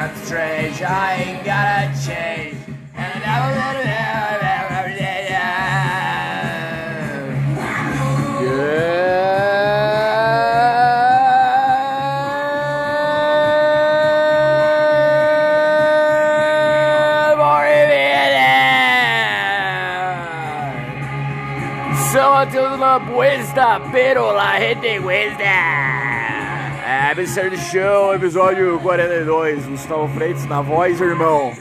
got strange. I ain't got a change. And I'm gonna So until la puesta, pero la gente cuesta. Do Show, episódio 42. Gustavo Freitas na voz, irmão.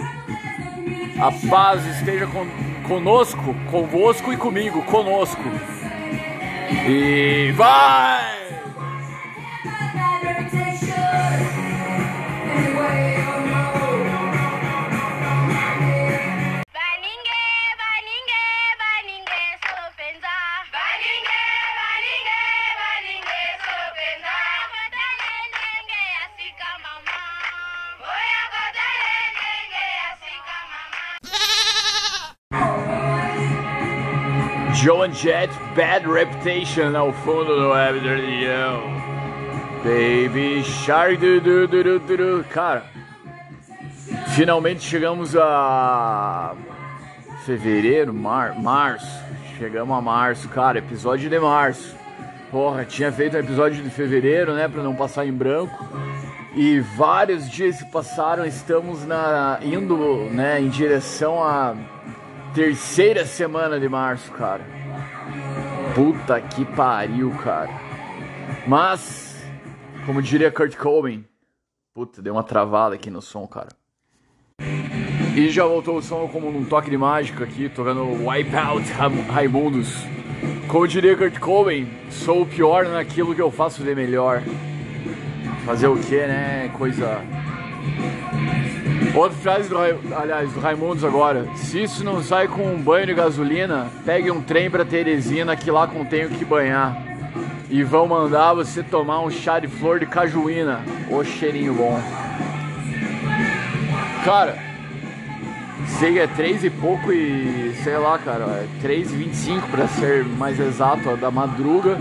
A paz esteja con conosco, convosco e comigo, conosco. E vai! Jet, Bad Reputation ao fundo do Web Baby Shark, du, du, du, du, cara. Finalmente chegamos a fevereiro, mar, março. Chegamos a março, cara. Episódio de março. Porra, tinha feito um episódio de fevereiro, né, para não passar em branco. E vários dias se passaram, estamos na indo, né, em direção a Terceira semana de março, cara. Puta que pariu, cara. Mas, como diria Kurt Cobain, puta, deu uma travada aqui no som, cara. E já voltou o som como num toque de mágica aqui, tocando Wipeout Raimundos. Como diria Kurt Cobain, sou o pior naquilo que eu faço de melhor. Fazer o que, né? Coisa Outra frase do, aliás, do Raimundos agora. Se isso não sai com um banho de gasolina, pegue um trem pra Teresina que lá contém o que banhar. E vão mandar você tomar um chá de flor de cajuína. Ô cheirinho bom. Cara, sei é três e pouco e sei lá, cara, é 3 e 25 pra ser mais exato, da madruga.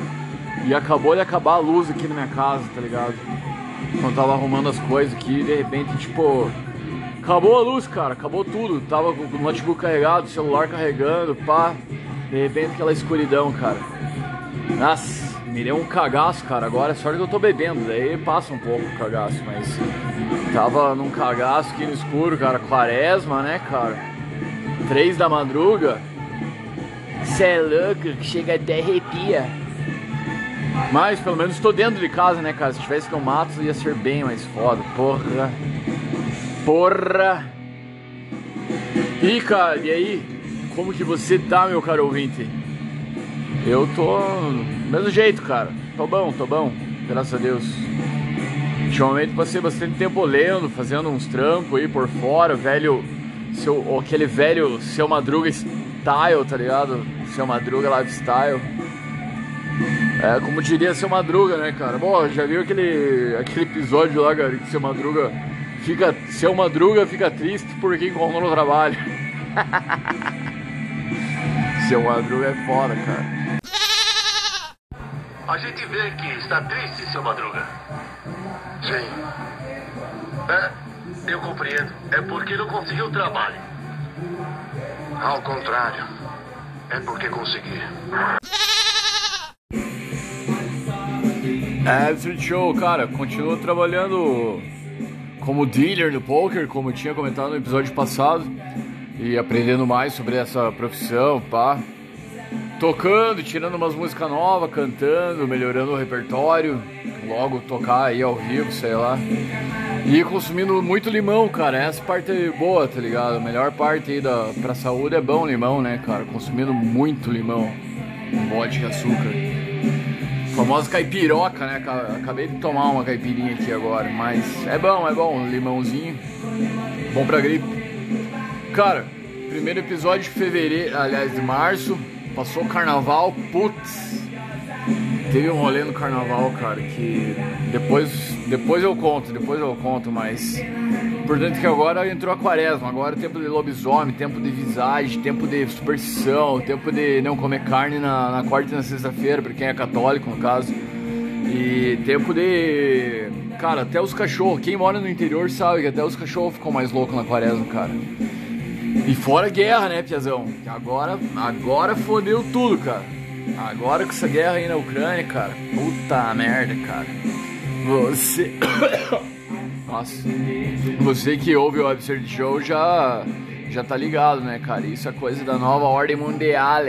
E acabou de acabar a luz aqui na minha casa, tá ligado? Quando tava arrumando as coisas aqui, de repente, tipo, Acabou a luz, cara, acabou tudo. Tava com o notebook carregado, o celular carregando, pá. De repente aquela escuridão, cara. Nossa, me deu um cagaço, cara. Agora é sorte que eu tô bebendo, daí passa um pouco o cagaço, mas tava num cagaço aqui no escuro, cara. Quaresma, né, cara? Três da madruga. Cê é louco, que chega até arrepia. Mas pelo menos tô dentro de casa, né, cara? Se tivesse no mato ia ser bem mais foda, porra. Porra! E cara, e aí? Como que você tá, meu caro ouvinte? Eu tô do mesmo jeito, cara. Tô bom, tô bom, graças a Deus. Ultimamente passei bastante tempo lendo, fazendo uns trampos aí por fora, velho. Seu, aquele velho seu Madruga style, tá ligado? Seu Madruga lifestyle. É, como diria seu Madruga, né, cara? Bom, já viu aquele, aquele episódio lá, cara, que seu Madruga fica, seu Madruga fica triste porque encontrou no trabalho. seu Madruga é foda, cara. A gente vê que está triste, seu Madruga. Sim. É, eu compreendo. É porque não conseguiu trabalho. Ao contrário. É porque consegui. É, Street Show, cara, continua trabalhando como dealer no poker, como eu tinha comentado no episódio passado, e aprendendo mais sobre essa profissão, pá. Tocando, tirando umas músicas novas, cantando, melhorando o repertório, logo tocar aí ao vivo, sei lá. E consumindo muito limão, cara. Essa parte é boa, tá ligado? A melhor parte aí da, pra saúde é bom limão, né, cara? Consumindo muito limão. Vodka açúcar famosa caipiroca, né? Acabei de tomar uma caipirinha aqui agora, mas é bom, é bom, limãozinho, bom pra gripe. Cara, primeiro episódio de fevereiro, aliás, de março, passou o carnaval, putz, teve um rolê no carnaval, cara, que depois, depois eu conto, depois eu conto, mas importante que agora entrou a quaresma, agora é tempo de lobisomem, tempo de visagem, tempo de superstição, tempo de não comer carne na, na quarta e na sexta-feira, para quem é católico no caso, e tempo de cara, até os cachorros, quem mora no interior sabe que até os cachorros ficam mais loucos na quaresma, cara. E fora guerra, né, Piazão? Agora, agora fodeu tudo, cara. Agora com essa guerra aí na Ucrânia, cara. Puta merda, cara. Você. Nossa. Você que ouve o Absurd Show já, já tá ligado, né, cara? Isso é coisa da nova ordem mundial.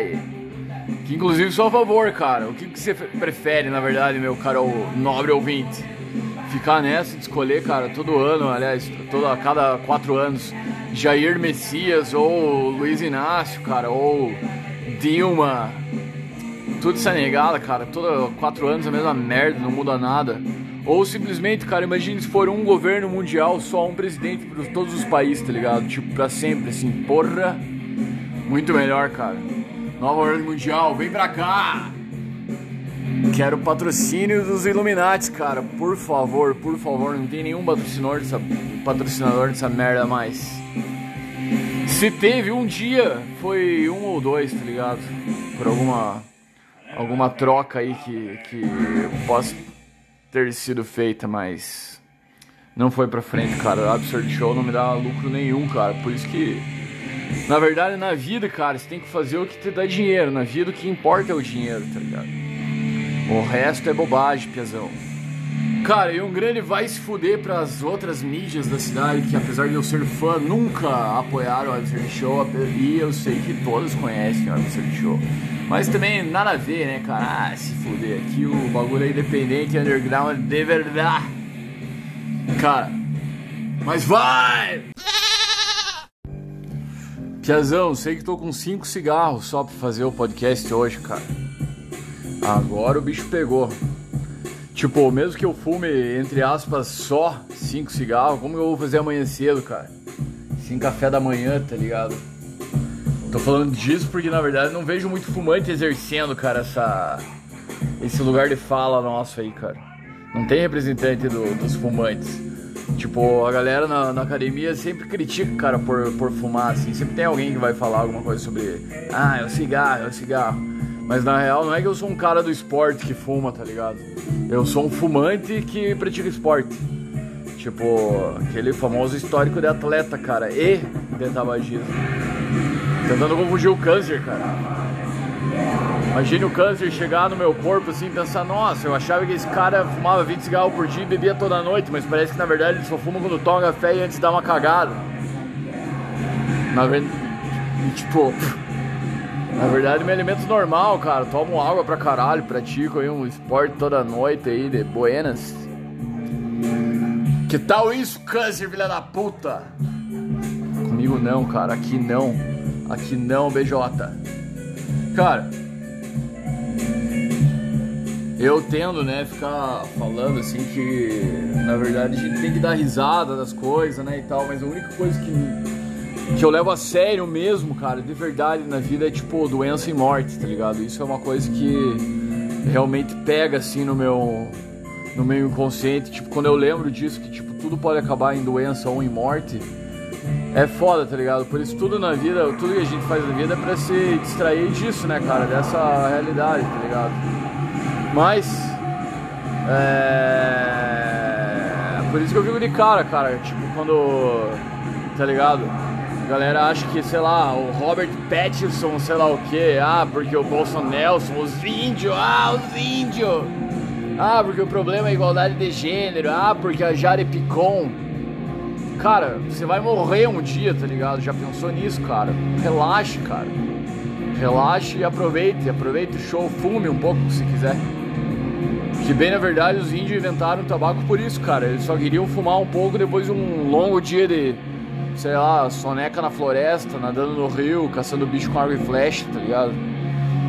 Que inclusive sou a favor, cara. O que, que você prefere, na verdade, meu caro nobre ouvinte? Ficar nessa de escolher, cara, todo ano, aliás, todo, a cada quatro anos, Jair Messias ou Luiz Inácio, cara, ou Dilma. Tudo essa negada, cara. Toda quatro anos a mesma merda, não muda nada. Ou simplesmente, cara, imagine se for um governo mundial, só um presidente para todos os países, tá ligado? Tipo, pra sempre, assim, porra. Muito melhor, cara. Nova ordem mundial, vem pra cá! Quero patrocínio dos Illuminati, cara. Por favor, por favor, não tem nenhum patrocinador dessa, patrocinador dessa merda mais. Se teve um dia, foi um ou dois, tá ligado? Por alguma alguma troca aí que, que possa ter sido feita, mas não foi pra frente, cara. Absurd Show não me dá lucro nenhum, cara. Por isso que, na verdade, na vida, cara, você tem que fazer o que te dá dinheiro. Na vida, o que importa é o dinheiro, tá ligado? O resto é bobagem, piazão. Cara, e um grande vai se fuder pras outras mídias da cidade que, apesar de eu ser fã, nunca apoiaram o Absurd Show. E eu sei que todos conhecem o Absurd Show. Mas também nada a ver, né, cara? Ah, se fuder, aqui o bagulho é independente, underground de verdade. Cara, mas vai! Piazão, sei que tô com cinco cigarros só pra fazer o podcast hoje, cara. Agora o bicho pegou. Tipo, mesmo que eu fume, entre aspas, só cinco cigarros, como eu vou fazer amanhã cedo, cara? Sem café da manhã, tá ligado? Tô falando disso porque na verdade não vejo muito fumante exercendo, cara, essa esse lugar de fala nosso aí, cara. Não tem representante do, dos fumantes. Tipo, a galera na, na, academia sempre critica, cara, por, por fumar, assim. Sempre tem alguém que vai falar alguma coisa sobre. Ah, é o cigarro, é o cigarro. Mas na real não é que eu sou um cara do esporte que fuma, tá ligado? Eu sou um fumante que pratica esporte. Tipo, aquele famoso histórico de atleta, cara, e de tabagismo. Tentando confundir o câncer, cara. Imagine o câncer chegar no meu corpo assim e pensar, nossa, eu achava que esse cara fumava 20 cigarros por dia e bebia toda noite, mas parece que na verdade ele só fuma quando toma café e antes dar uma cagada. Na verdade, tipo, na verdade me alimento normal, cara. Tomo água pra caralho, pratico aí um esporte toda noite aí de buenas. Que tal isso, câncer, filha da puta? Comigo não, cara, aqui não. Aqui não, BJ. Cara, eu tendo, né, ficar falando assim que na verdade a gente tem que dar risada das coisas, né, e tal, mas a única coisa que, que eu levo a sério mesmo, cara, de verdade na vida é tipo doença e morte, tá ligado? Isso é uma coisa que realmente pega assim no meu no meu inconsciente, tipo, quando eu lembro disso que tipo tudo pode acabar em doença ou em morte, é foda, tá ligado? Por isso tudo na vida, tudo que a gente faz na vida é pra se distrair disso, né, cara? Dessa realidade, tá ligado? Mas. É. Por isso que eu fico de cara, cara. Tipo, quando. Tá ligado? A galera acha que, sei lá, o Robert Pattinson, sei lá o que, ah, porque o Bolsonaro, os índios, ah, os índios. Ah, porque o problema é a igualdade de gênero, ah, porque a Jare Picon Cara, você vai morrer um dia, tá ligado? Já pensou nisso, cara? Relaxe, cara. Relaxe e aproveite. Aproveite o show, fume um pouco se quiser. Que bem na verdade os índios inventaram o tabaco por isso, cara. Eles só queriam fumar um pouco depois de um longo dia de, sei lá, soneca na floresta, nadando no rio, caçando bicho com arco e flecha, tá ligado?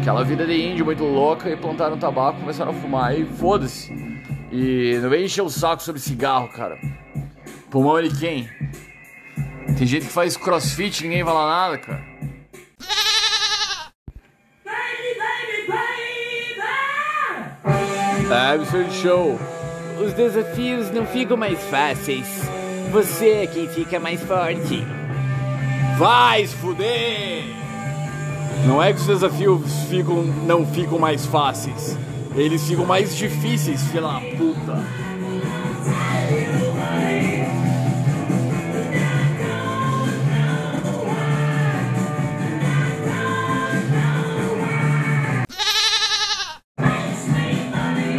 Aquela vida de índio muito louca e plantaram tabaco, começaram a fumar. E foda-se. E não vem encher o saco sobre cigarro, cara. Pulmão de quem? Tem gente que faz crossfit e ninguém fala nada, cara. Absurd Show. Os desafios não ficam mais fáceis. Você é quem fica mais forte. Vai se fuder! Não é que os desafios ficam, não ficam mais fáceis. Eles ficam mais difíceis, filha puta.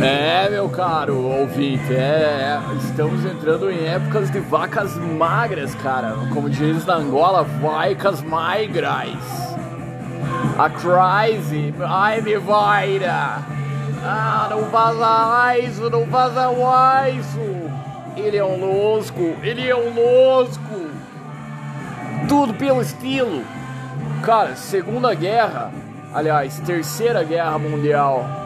É, meu caro ouvinte, é, é, estamos entrando em épocas de vacas magras, cara. Como diz na Angola, vacas magras. A crise, ai me vaira. Ah, não vaza isso, não vaza isso. Ele é um louco, ele é um louco. Tudo pelo estilo. Cara, Segunda Guerra, aliás, Terceira Guerra Mundial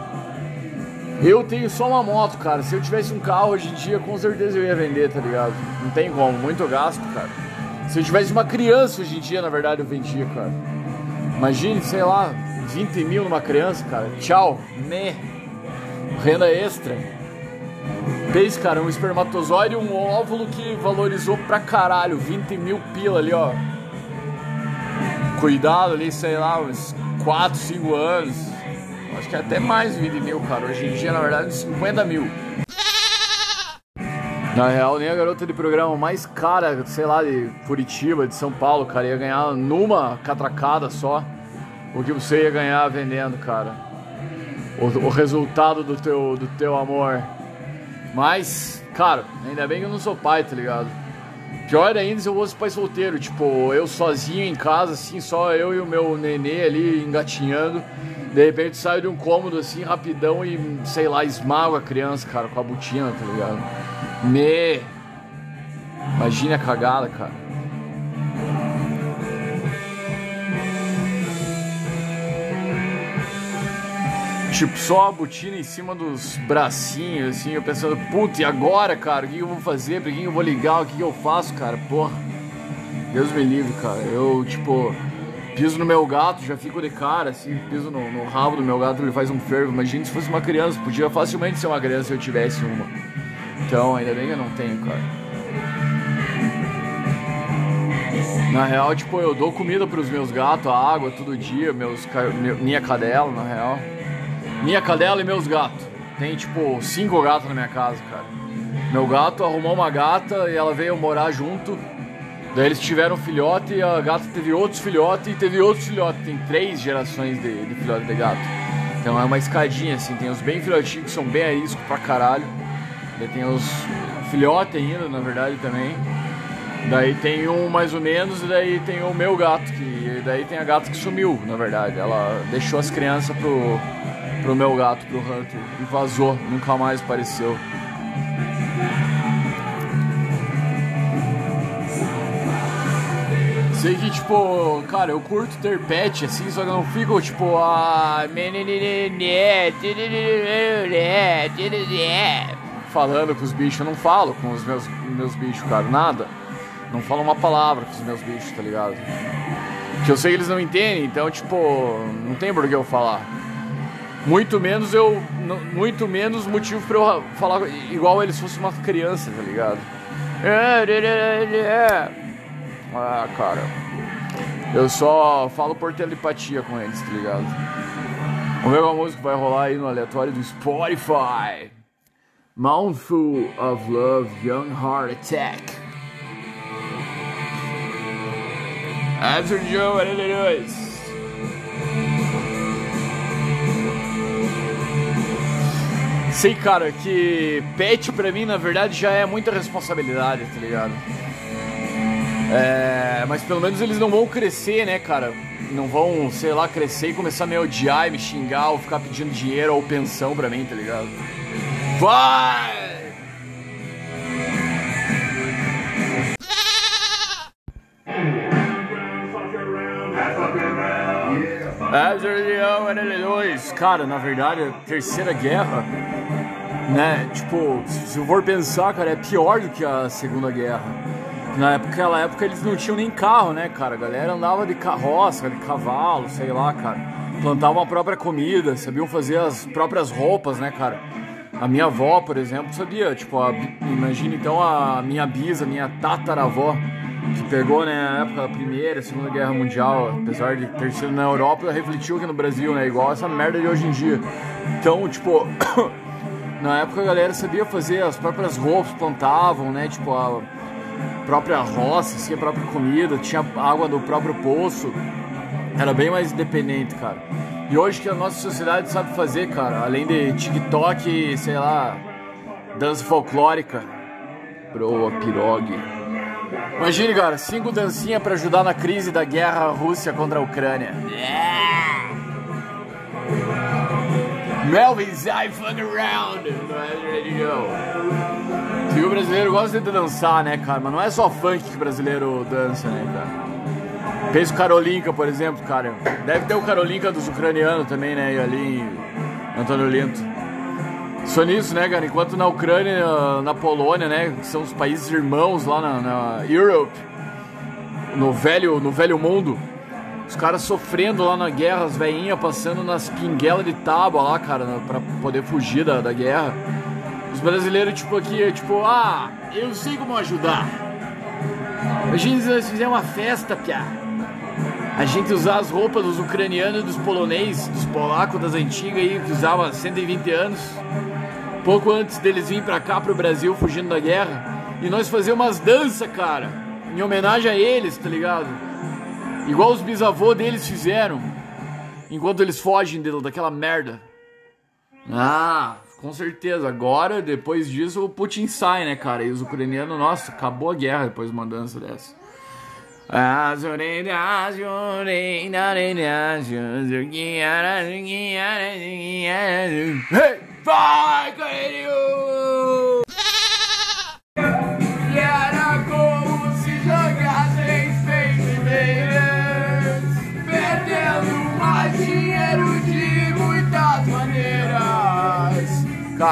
eu tenho só uma moto, cara. Se eu tivesse um carro hoje em dia, com certeza eu ia vender, tá ligado? Não tem como, muito gasto, cara. Se eu tivesse uma criança hoje em dia, na verdade, eu vendia, cara. Imagine, sei lá, 20 mil numa criança, cara. Tchau, né? Renda extra. Pense, cara, um espermatozoide e um óvulo que valorizou pra caralho. 20 mil pila ali, ó. Cuidado ali, sei lá, uns 4, 5 anos Acho que é até mais de 20 mil, cara. Hoje em dia, na verdade, 50 mil. Na real, nem a garota de programa mais cara, sei lá, de Curitiba, de São Paulo, cara, ia ganhar numa catracada só o que você ia ganhar vendendo, cara. O, o resultado do teu, do teu amor. Mas, cara, ainda bem que eu não sou pai, tá ligado? Pior ainda se eu fosse pai solteiro, tipo, eu sozinho em casa, assim, só eu e o meu nenê ali engatinhando. De repente saio de um cômodo assim, rapidão e, sei lá, esmago a criança, cara, com a botina, tá ligado? Me. Imagina a cagada, cara. Tipo, só a botina em cima dos bracinhos, assim, eu pensando, puta, e agora, cara? O que eu vou fazer? Pra quem eu vou ligar? O que eu faço, cara? Porra. Deus me livre, cara. Eu, tipo, piso no meu gato, já fico de cara, assim, piso no, no rabo do meu gato, ele faz um fervo. Imagina se fosse uma criança, podia facilmente ser uma criança se eu tivesse uma. Então, ainda bem que eu não tenho, cara. Na real, tipo, eu dou comida pros meus gatos, água todo dia, meus, minha cadela, na real. Minha cadela e meus gatos. Tem, tipo, cinco gatos na minha casa, cara. Meu gato arrumou uma gata e ela veio morar junto. Daí eles tiveram um filhote e a gata teve outros filhotes e teve outros filhotes. Tem três gerações de, de filhote de gato. Então é uma escadinha assim, tem os bem filhotinhos que são bem arisco pra caralho. Daí tem os filhotes ainda, na verdade, também. Daí tem um mais ou menos e daí tem o meu gato, que daí tem a gata que sumiu, na verdade. Ela deixou as crianças pro, pro meu gato, pro Hunter, e vazou, nunca mais apareceu. Sei que, tipo, cara, eu curto ter pet, assim, só que eu não fico, tipo, ah, falando com os bichos. Eu não falo com os meus, meus bichos, cara, nada. Não falo uma palavra com os meus bichos, tá ligado? Que eu sei que eles não entendem, então, tipo, não tem por que eu falar. Muito menos eu. Muito menos motivo pra eu falar igual eles fossem uma criança, tá ligado? Ah, cara. Eu só falo por telepatia com eles, tá ligado? Vamos ver uma música vai rolar aí no aleatório do Spotify. Mouthful of Love, Young Heart Attack. Answer Joe, 82. Sei, cara, que pet pra mim, na verdade, já é muita responsabilidade, tá ligado? É, mas pelo menos eles não vão crescer, né, cara? Não vão, sei lá, crescer e começar a me odiar e me xingar ou ficar pedindo dinheiro ou pensão pra mim, tá ligado? Vai! É, cara, na verdade, a terceira guerra, né? Tipo, se eu for pensar, cara, é pior do que a segunda guerra. Na naquela época eles não tinham nem carro, né, cara? A galera andava de carroça, de cavalo, sei lá, cara. Plantavam a própria comida, sabiam fazer as próprias roupas, né, cara? A minha avó, por exemplo, sabia. Tipo, a, imagina então a minha bisa, minha tataravó, que pegou, né, na época da Primeira, Segunda Guerra Mundial, apesar de ter sido na Europa, refletiu aqui no Brasil, né? Igual essa merda de hoje em dia. Então, tipo. Na época a galera sabia fazer as próprias roupas, plantavam, né? Tipo, a própria roça, assim, a própria comida, tinha água do próprio poço. Era bem mais independente, cara. E hoje que a nossa sociedade sabe fazer, cara, além de TikTok, sei lá, dança folclórica, broa, pirogue. Imagine, cara, cinco dancinhas para ajudar na crise da guerra Rússia contra a Ucrânia. Melvin's I fuck around. E o brasileiro gosta de dançar, né, cara? Mas não é só funk que o brasileiro dança, né, cara? Pensa o Karolinka, por exemplo, cara. Deve ter o Karolinka dos ucranianos também, né? Ali em Antônio Linto. Só nisso, né, cara? Enquanto na Ucrânia, na Polônia, né? Que são os países irmãos lá na, na Europe, no velho, no velho mundo. Os caras sofrendo lá na guerra, as veinhas passando nas pinguelas de tábua lá, cara, pra poder fugir da, da guerra. Os brasileiros, tipo, aqui, tipo, ah, eu sei como ajudar. A gente fizer uma festa, piá. A gente usar as roupas dos ucranianos, dos poloneses, dos polacos das antigas aí, que usavam 120 anos, pouco antes deles virem pra cá, pro Brasil, fugindo da guerra. E nós fazer umas danças, cara, em homenagem a eles, tá ligado? Igual os bisavôs deles fizeram, enquanto eles fogem daquela merda. Ah, com certeza. Agora, depois disso, o Putin sai, né, cara? E os ucranianos, nossa, acabou a guerra depois de uma dança dessa. Hey, vai, querido!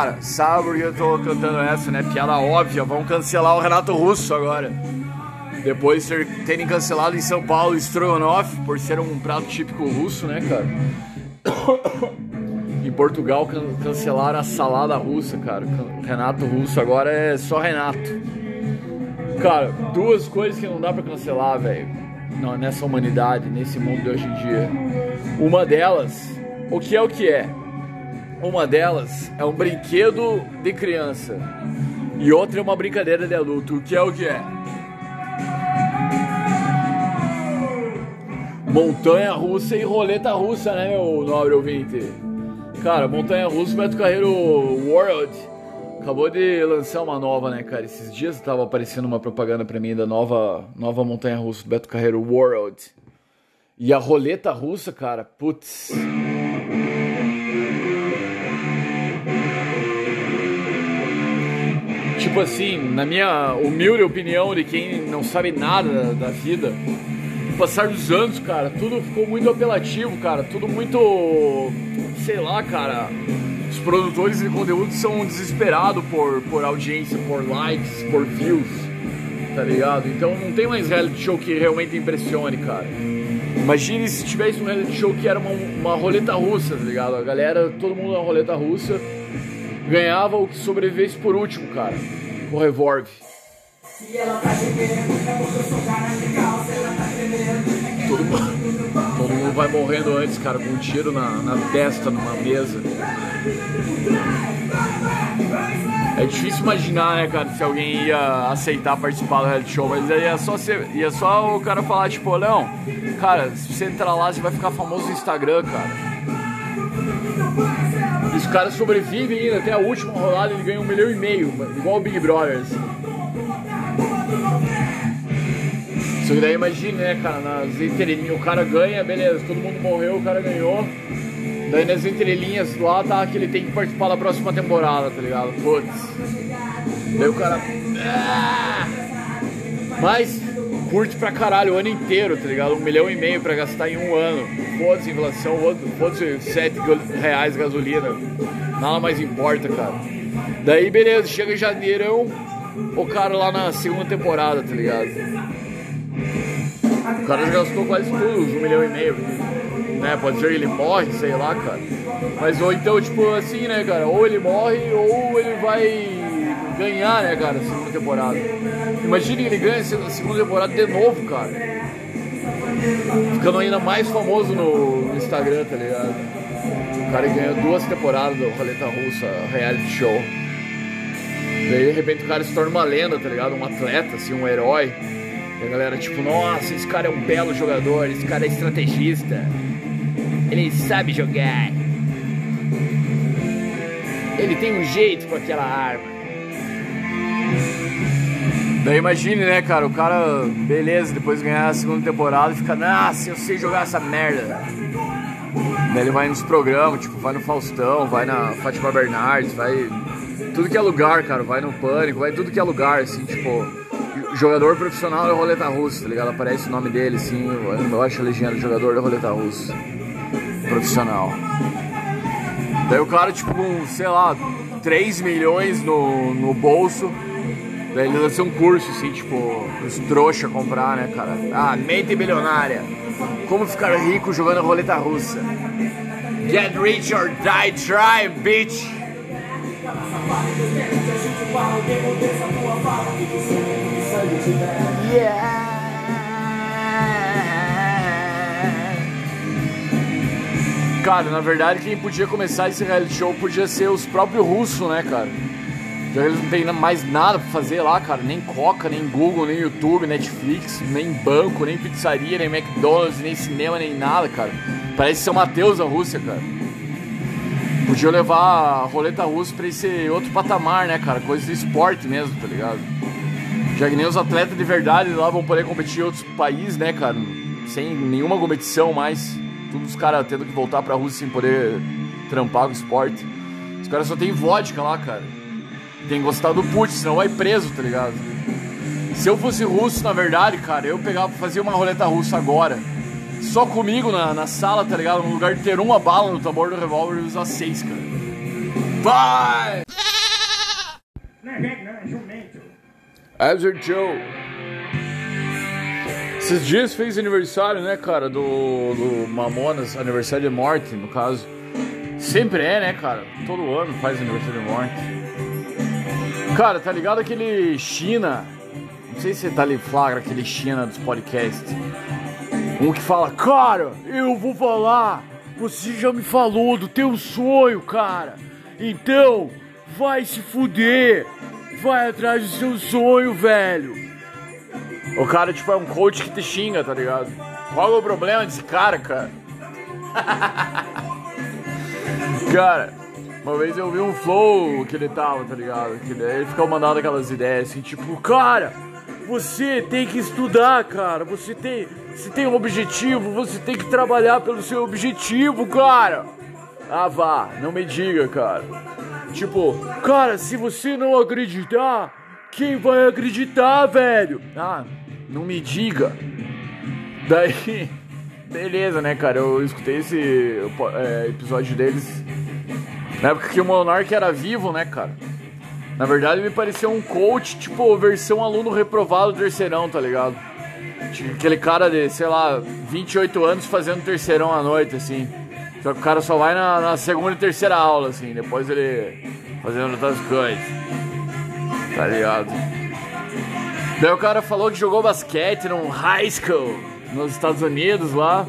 Cara, sabe por que eu tô cantando essa, né? Piada óbvia, vão cancelar o Renato Russo agora. Depois de terem cancelado em São Paulo Strogonoff, por ser um prato típico russo, né, cara? em Portugal can cancelaram a salada russa, cara. Renato Russo agora é só Renato. Cara, duas coisas que não dá pra cancelar, velho. Nessa humanidade, nesse mundo de hoje em dia. Uma delas, o que é o que é? Uma delas é um brinquedo de criança. E outra é uma brincadeira de adulto. O que é o que é? Montanha russa e roleta russa, né, meu nobre ouvinte? Cara, Montanha russa, Beto Carreiro World acabou de lançar uma nova, né, cara? Esses dias tava aparecendo uma propaganda pra mim da nova, nova Montanha russa Beto Carreiro World. E a roleta russa, cara, putz. Tipo assim, na minha humilde opinião de quem não sabe nada da vida, passar dos anos, cara, tudo ficou muito apelativo, cara, tudo muito, sei lá, cara. Os produtores de conteúdo são desesperados por, por audiência, por likes, por views, tá ligado? Então não tem mais reality show que realmente impressione, cara. Imagine se tivesse um reality show que era uma, uma roleta russa, tá ligado? A galera, todo mundo na roleta russa, ganhava o que sobrevivesse por último, cara. Revolve. Todo mundo, todo mundo vai morrendo antes, cara, com um tiro na, na testa, numa mesa. É difícil imaginar, né, cara, se alguém ia aceitar participar do reality show, mas ia só, ser, ia só o cara falar, tipo, não, cara, se você entrar lá, você vai ficar famoso no Instagram, cara. E os caras sobrevivem ainda até a última rodada, ele ganha um milhão e meio, igual o Big Brother, assim. Só que daí imagine, né, cara, nas entrelinhas, o cara ganha, beleza, todo mundo morreu, o cara ganhou. Daí nas entrelinhas lá tá que ele tem que participar da próxima temporada, tá ligado? Putz. Daí o cara. Ah! Mas curte pra caralho o ano inteiro, tá ligado? Um milhão e meio pra gastar em um ano. Foda-se inflação, foda-se 7 reais gasolina. Nada mais importa, cara. Daí beleza, chega janeirão, o cara lá na segunda temporada, tá ligado? O cara já gastou quase tudo, um milhão e meio. Né? Pode ser que ele morre, sei lá, cara. Mas ou então, tipo assim, né, cara? Ou ele morre ou ele vai ganhar, né, cara, a segunda temporada. Imagina que ele ganha a segunda temporada de novo, cara. Ficando ainda mais famoso no Instagram, tá ligado? cara ganhou duas temporadas do Roleta Russa, reality show. Daí de repente o cara se torna uma lenda, tá ligado? Um atleta, assim, um herói. E a galera, tipo, nossa, esse cara é um belo jogador, esse cara é estrategista. Ele sabe jogar. Ele tem um jeito com aquela arma. Daí imagine, né, cara, o cara, beleza, depois de ganhar a segunda temporada, fica, nossa, eu sei jogar essa merda. Daí ele vai nos programas, tipo, vai no Faustão, vai na Fátima Bernardes, vai. Tudo que é lugar, cara, vai no Pânico, vai tudo que é lugar, assim, tipo. Jogador profissional da roleta russa, tá ligado? Aparece o nome dele, assim, eu acho a legenda, jogador da roleta russa. Profissional. Daí o cara, tipo, com, sei lá, 3 milhões no, no bolso. Daí ele lança um curso, assim, tipo, os trouxa comprar, né, cara? Ah, mente bilionária. Como ficar rico jogando roleta russa. Get rich or die trying, bitch. Yeah. Cara, na verdade quem podia começar esse reality show podia ser os próprios russos, né, cara? Já eles não tem mais nada pra fazer lá, cara. Nem Coca, nem Google, nem YouTube, Netflix, nem banco, nem pizzaria, nem McDonald's, nem cinema, nem nada, cara. Parece São Mateus a Rússia, cara. Podia levar a roleta russa pra esse outro patamar, né, cara? Coisa de esporte mesmo, tá ligado? Já que nem os atletas de verdade lá vão poder competir em outros países, né, cara? Sem nenhuma competição mais. Todos os caras tendo que voltar pra Rússia sem poder trampar com esporte. Os caras só tem vodka lá, cara. Tem que gostar do Putin, senão vai preso, tá ligado? Se eu fosse russo, na verdade, cara, eu pegava fazer uma roleta russa agora. Só comigo na, na sala, tá ligado? No lugar de ter uma bala no tambor do revólver, eu usar seis, cara. Vai! Absurd Joe. Esses dias fez aniversário, né, cara, do, do Mamonas, aniversário de morte, no caso. Sempre é, né, cara? Todo ano faz aniversário de morte. Cara, tá ligado aquele China? Não sei se você tá ali flagra aquele China dos podcasts. Um que fala, cara, eu vou falar. Você já me falou do teu sonho, cara. Então, vai se fuder. Vai atrás do seu sonho, velho. O cara, tipo, é um coach que te xinga, tá ligado? Qual é o problema desse cara, cara? cara, uma vez eu vi um flow que ele tava, tá ligado? Que daí ele ficou mandando aquelas ideias assim, tipo, cara, você tem que estudar, cara. Você tem, você tem um objetivo, você tem que trabalhar pelo seu objetivo, cara. Ah, vá, não me diga, cara. Tipo, cara, se você não acreditar, quem vai acreditar, velho? Ah, não me diga. Daí, beleza, né, cara? Eu escutei esse é, episódio deles na época que o Monark era vivo, né, cara? Na verdade, me pareceu um coach, tipo, versão aluno reprovado do terceirão, tá ligado? Tipo, aquele cara de, sei lá, 28 anos fazendo terceirão à noite, assim. Só que o cara só vai na, na segunda e terceira aula, assim. Depois ele fazendo outras coisas. Tá ligado? Daí o cara falou que jogou basquete num high school nos Estados Unidos lá.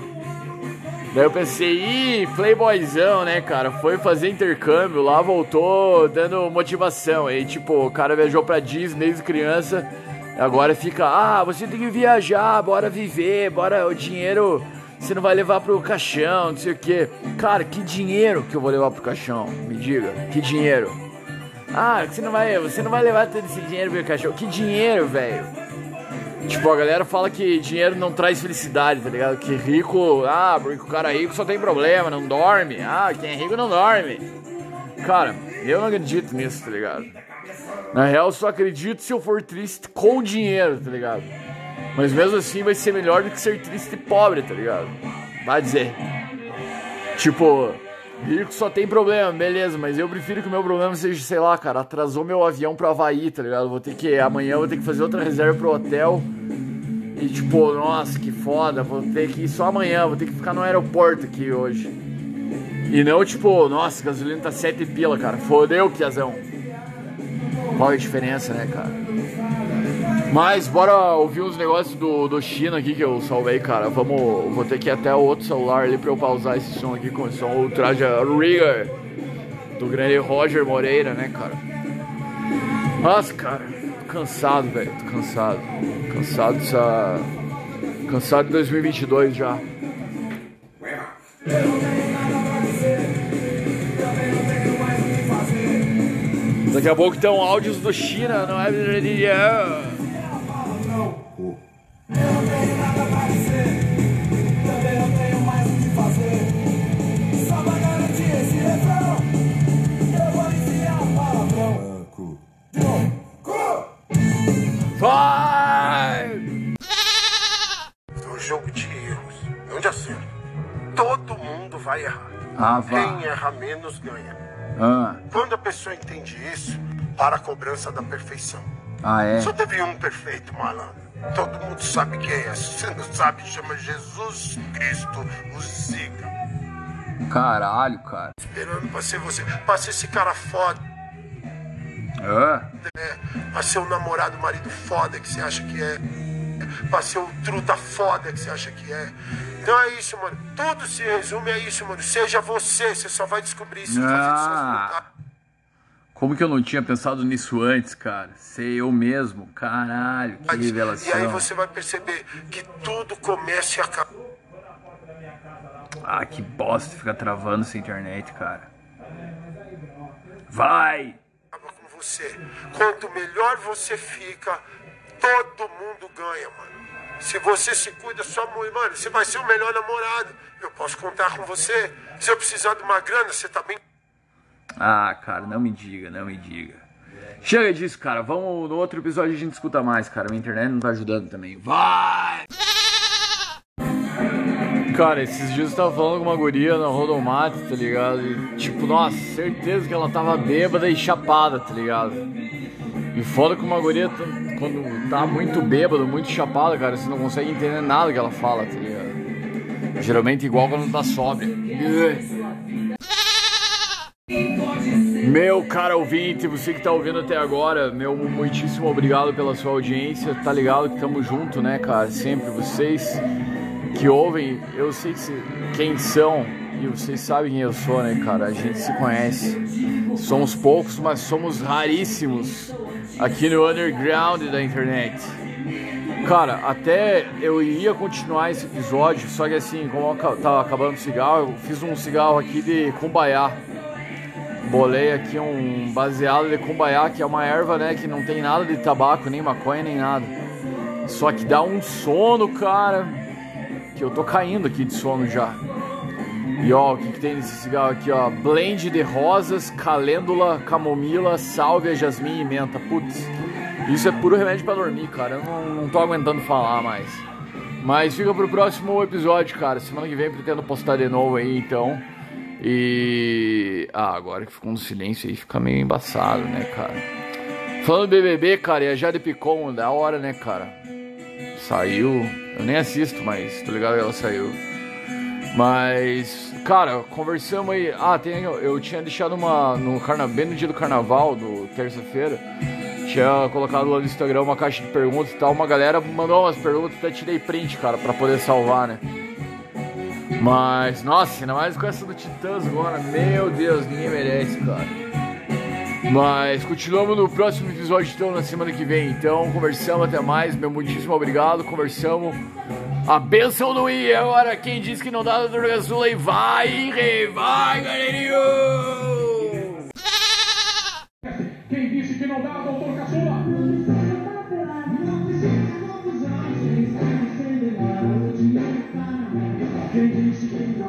Daí eu pensei, ih, playboyzão, né, cara? Foi fazer intercâmbio lá, voltou dando motivação. Aí, tipo, o cara viajou pra Disney desde criança. Agora fica, ah, você tem que viajar, bora viver, bora, o dinheiro você não vai levar pro caixão, não sei o que. Cara, que dinheiro que eu vou levar pro caixão? Me diga, que dinheiro? Ah, você não vai, você não vai levar todo esse dinheiro pro caixão. Que dinheiro, velho? Tipo, a galera fala que dinheiro não traz felicidade, tá ligado? Que rico, ah, porque o cara rico só tem problema, não dorme. Ah, quem é rico não dorme. Cara, eu não acredito nisso, tá ligado? Na real, só acredito se eu for triste com dinheiro, tá ligado? Mas mesmo assim vai ser melhor do que ser triste e pobre, tá ligado? Vai dizer. Tipo, rico só tem problema, beleza, mas eu prefiro que o meu problema seja, sei lá, cara, atrasou meu avião pro Havaí, tá ligado? Vou ter que, amanhã eu vou ter que fazer outra reserva pro hotel. E tipo, nossa, que foda, vou ter que ir só amanhã, vou ter que ficar no aeroporto aqui hoje. E não tipo, nossa, gasolina tá 7 pila, cara. Fodeu, Kiazão. Qual é a diferença, né, cara? Mas bora ouvir uns negócios do, do China aqui que eu salvei, cara. Vamos. Vou ter que ir até o outro celular ali pra eu pausar esse som aqui com o som Ultra Rigger do grande Roger Moreira, né, cara? Nossa, cara, cansado, velho. Tô cansado. Cansado dessa. Cansado de 2022 já. Daqui a pouco tem áudios do China, não é? Vai! Ah. Quem erra menos ganha. Ah, Quando a pessoa entende isso, para a cobrança da perfeição. ah é? Só teve um perfeito, malandro. Todo mundo sabe quem é. Se você não sabe, chama Jesus Cristo, o Zica. Caralho, cara. Esperando pra ser você. Pra ser esse cara foda. Ah, É, pra ser o namorado, marido foda que você acha que é. Pra ser o truta foda que você acha que é. Então é isso, mano. Tudo se resume a isso, mano. Seja você, você só vai descobrir isso suas Ah. como que eu não tinha pensado nisso antes, cara? Ser eu mesmo. Caralho, que E revelação. aí você vai perceber que tudo começa e acaba. Ah, que bosta ficar travando essa internet, cara. Vai! com você. Quanto melhor você fica, todo mundo ganha, mano. Se você se cuida, sua mãe, mano, você vai ser o melhor namorado. Eu posso contar com você. Se eu precisar de uma grana, você tá bem. Ah, cara, não me diga, não me diga. Chega disso, cara. Vamos no outro episódio a gente escuta mais, cara. Minha internet não tá ajudando também. Vai! Cara, esses dias eu tava falando com uma guria na Rodomate, tá ligado? E, tipo, nossa, certeza que ela tava bêbada e chapada, tá ligado? E foda que uma guria, quando tá muito bêbada, muito chapada, cara, você não consegue entender nada que ela fala, tá ligado? Geralmente igual quando tá sóbria. Meu cara ouvinte, você que tá ouvindo até agora, meu muitíssimo obrigado pela sua audiência. Tá ligado que tamo junto, né, cara? Sempre vocês que ouvem, eu sei que se- quem são e vocês sabem quem eu sou, né, cara? A gente se conhece. Somos poucos, mas somos raríssimos aqui no underground da internet. Cara, até eu ia continuar esse episódio, só que assim, como eu tava acabando o cigarro, eu fiz um cigarro aqui de cumbaiá. Bolei aqui um baseado de cumbaiá, que é uma erva, né, que não tem nada de tabaco, nem maconha, nem nada. Só que dá um sono, cara, que eu tô caindo aqui de sono já. E ó, o que, que tem nesse cigarro aqui, ó? Blend de rosas, calêndula, camomila, sálvia, jasmim e menta. Putz, isso é puro remédio pra dormir, cara. Eu não, não tô aguentando falar mais. Mas fica pro próximo episódio, cara. Semana que vem pretendo postar de novo aí, então. E. Ah, agora que ficou no silêncio aí fica meio embaçado, né, cara? Falando do BBB, cara, e a Jade Picon, da hora, né, cara? Saiu. Eu nem assisto, mas tô ligado que ela saiu. Mas, cara, conversamos aí. Ah, tem, eu, eu tinha deixado uma. No carna, bem no dia do carnaval, do terça-feira. Tinha colocado lá no Instagram uma caixa de perguntas e tal. Uma galera mandou umas perguntas, até tirei print, cara, pra poder salvar, né? Mas, nossa, ainda mais com essa do Titãs agora. Meu Deus, ninguém merece, cara. Mas continuamos no próximo episódio, então, na semana que vem. Então, conversamos até mais. Meu muitíssimo obrigado. Conversamos. A benção não ia. Agora, quem disse que não dá na Droga Azul aí, vai, rei, vai, galerinho! Quem disse que não dá, doutor Caçula? Quem disse que não?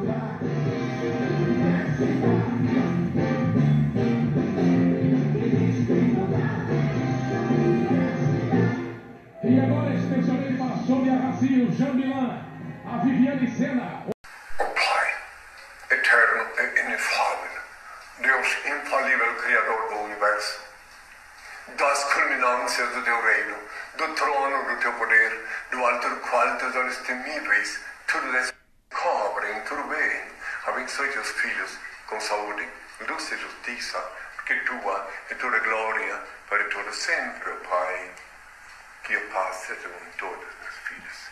E agora especialmente para a Sônia Racinho, Jambilan, a Viviane Sena, Oh Pai, eterno e inefável, Deus infalível Criador do Universo, das culminâncias do teu reino, do trono do teu poder, do alto qual teus olhos temíveis, tudo descobrem, tudo bem, abençoe teus filhos com saúde, luz e justiça, porque tua é toda glória para todo sempre, Pai. Que a paz seja com todas, meus filhos.